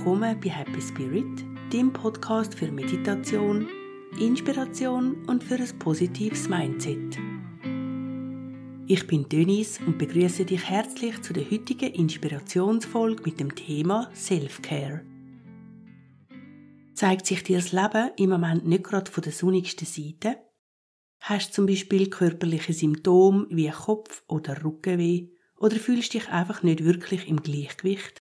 willkommen bei Happy Spirit, dem Podcast für Meditation, Inspiration und für ein positives Mindset. Ich bin Denise und begrüße dich herzlich zu der heutigen Inspirationsfolge mit dem Thema Self-Care. Zeigt sich dir das Leben im Moment nicht gerade von der sonnigsten Seite? Hast du zum Beispiel körperliche Symptome wie Kopf- oder Rückenweh oder fühlst dich einfach nicht wirklich im Gleichgewicht?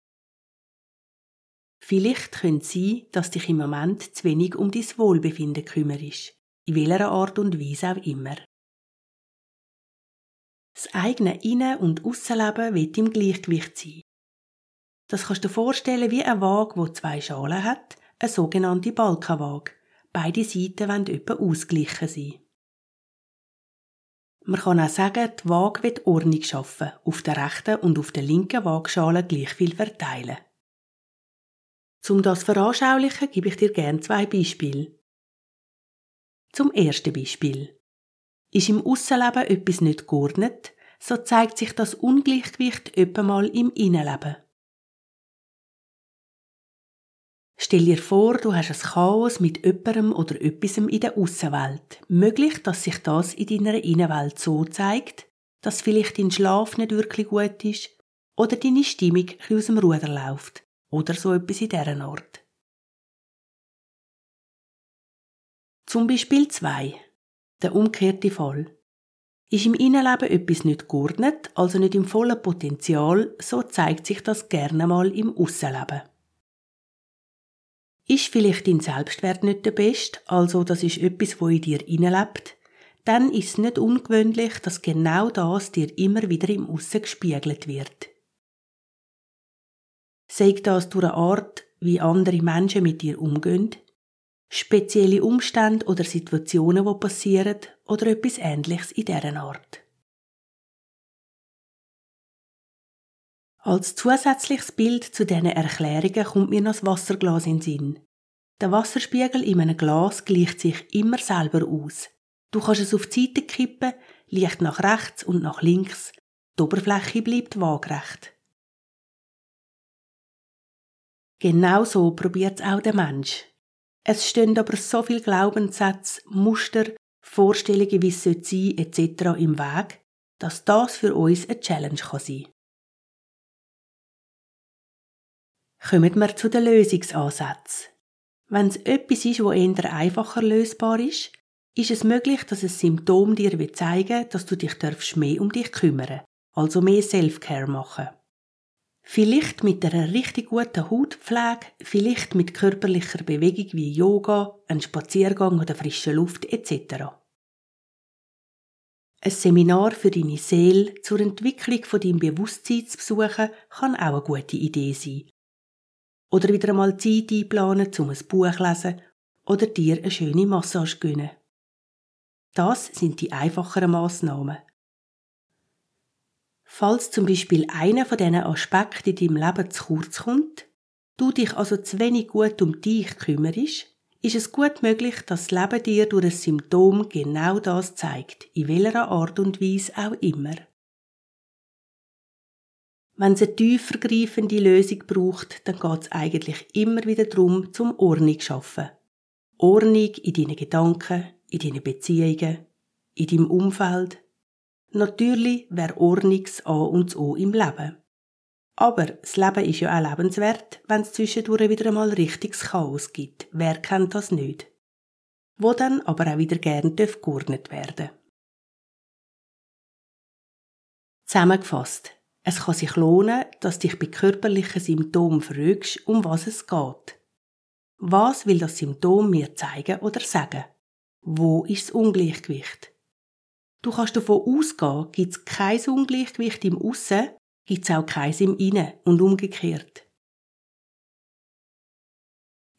Vielleicht könnte es sein, dass dich im Moment zu wenig um dein Wohlbefinden kümmerst, in welcher Art und Weise auch immer. Das eigene Innen- und Aussenleben wird im Gleichgewicht sein. Das kannst du dir vorstellen wie eine Waage, wo zwei Schalen hat, eine sogenannte Balkenwaage. Beide Seiten wollen etwa ausgleichen sein. Man kann auch sagen, die Waage wird Ordnung schaffen, auf der rechten und auf der linken Waagschale gleich viel verteilen. Um das zu veranschaulichen, gebe ich dir gerne zwei Beispiele. Zum ersten Beispiel. Ist im Aussenleben etwas nicht geordnet, so zeigt sich das Ungleichgewicht mal im Innenleben. Stell dir vor, du hast ein Chaos mit jemandem oder etwas in der Aussenwelt. Möglich, dass sich das in deiner Innenwelt so zeigt, dass vielleicht dein Schlaf nicht wirklich gut ist oder deine Stimmung aus dem Ruder läuft oder so etwas in dieser Art. Zum Beispiel 2. Der umgekehrte Fall. Ist im Innenleben etwas nicht geordnet, also nicht im vollen Potenzial, so zeigt sich das gerne mal im Aussenleben. Ist vielleicht dein Selbstwert nicht der beste, also das ist etwas, wo in dir innelebt, dann ist es nicht ungewöhnlich, dass genau das dir immer wieder im Aussen gespiegelt wird. Sei das durch eine Art, wie andere Menschen mit dir umgehen, spezielle Umstände oder Situationen, die passieren, oder etwas Ähnliches in dieser Art. Als zusätzliches Bild zu diesen Erklärungen kommt mir noch das Wasserglas in den Sinn. Der Wasserspiegel in einem Glas gleicht sich immer selber aus. Du kannst es auf die Seite kippen, leicht nach rechts und nach links. Die Oberfläche bleibt waagerecht. Genau so probiert auch der Mensch. Es stehen aber so viele Glaubenssätze, Muster, Vorstellungen, wie es sein sollte, etc. im Weg, dass das für uns eine Challenge kann sein Kommen wir zu den Lösungsansätzen. Wenn es etwas ist, wo eher einfacher lösbar ist, ist es möglich, dass ein Symptom dir zeigen will, dass du dich mehr um dich kümmern also mehr Self-Care machen. Vielleicht mit einer richtig guten Hautpflege, vielleicht mit körperlicher Bewegung wie Yoga, ein Spaziergang oder frische Luft etc. Ein Seminar für deine Seele zur Entwicklung von deinem Bewusstsein zu besuchen, kann auch eine gute Idee sein. Oder wieder einmal Zeit einplanen, um ein Buch zu lesen oder dir eine schöne Massage gönnen. Das sind die einfacheren Massnahmen. Falls zum Beispiel einer von diesen Aspekten in deinem Leben zu kurz kommt, du dich also zu wenig gut um dich kümmerst, ist es gut möglich, dass das Leben dir durch ein Symptom genau das zeigt, in welcher Art und Weise auch immer. Wenn es eine tiefergreifende Lösung braucht, dann geht es eigentlich immer wieder darum, zum Ordnung zu schaffen. Ordnung in deinen Gedanken, in deinen Beziehungen, in deinem Umfeld, Natürlich wäre Ordnung das A und O im Leben. Aber das Leben ist ja auch lebenswert, wenn es zwischendurch wieder einmal richtiges Chaos gibt. Wer kennt das nicht? Wo dann aber auch wieder gern geordnet werden. Zusammengefasst. Es kann sich lohnen, dass dich bei körperlichen Symptomen fragst, um was es geht. Was will das Symptom mir zeigen oder sagen? Wo ist das Ungleichgewicht? Du kannst davon ausgehen, gibt es kein Ungleichgewicht im Aussen, gibt es auch keins im Innen und umgekehrt.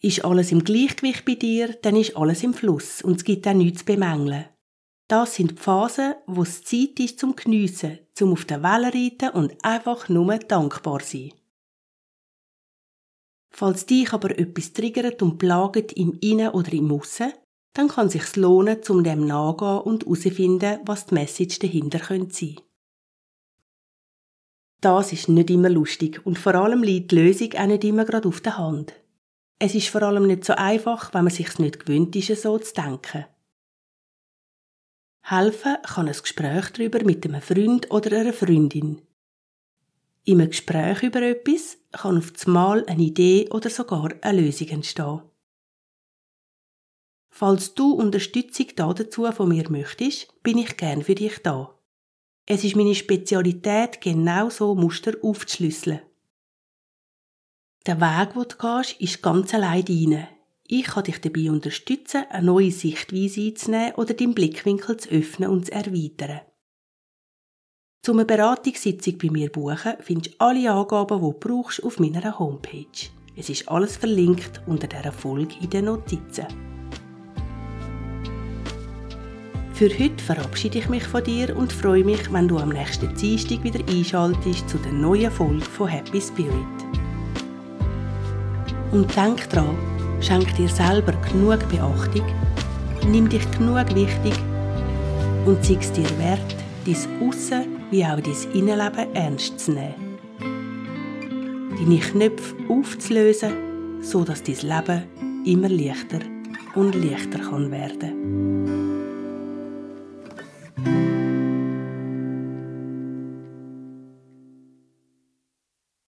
Ist alles im Gleichgewicht bei dir, dann ist alles im Fluss und es gibt auch nichts zu bemängeln. Das sind die Phasen, wo es Zeit ist zum Geniessen, zum auf der Welle reiten und einfach nur dankbar sein. Falls dich aber etwas triggert und plagt im Innen oder im Aussen, dann kann sich's lohnen, zum dem nachgehen und herausfinden, was die Message dahinter könnte sein. Das ist nicht immer lustig und vor allem liegt die Lösung auch nicht immer gerade auf der Hand. Es ist vor allem nicht so einfach, wenn man sich's nicht gewöhnt ist, so zu denken. Helfen kann ein Gespräch darüber mit einem Freund oder einer Freundin. In einem Gespräch über etwas kann auf Mal eine Idee oder sogar eine Lösung entstehen. Falls du Unterstützung dazu von mir möchtest, bin ich gern für dich da. Es ist meine Spezialität, genau so Muster aufzuschlüsseln. Der Weg, den du gehst, ist ganz allein deine. Ich kann dich dabei unterstützen, eine neue Sichtweise einzunehmen oder deinen Blickwinkel zu öffnen und zu erweitern. Zum eine Beratungssitzung bei mir buchen, findest du alle Angaben, die du brauchst, auf meiner Homepage. Es ist alles verlinkt unter dieser Folge in den Notizen. Für heute verabschiede ich mich von dir und freue mich, wenn du am nächsten Dienstag wieder einschaltest zu der neuen Folge von Happy Spirit. Und denk dran, schenk dir selber genug Beachtung, nimm dich genug wichtig und zeig es dir wert, dein Aussen wie auch dein Innenleben ernst zu nehmen. Deine Knöpfe aufzulösen, so dass dein Leben immer leichter und leichter kann werden.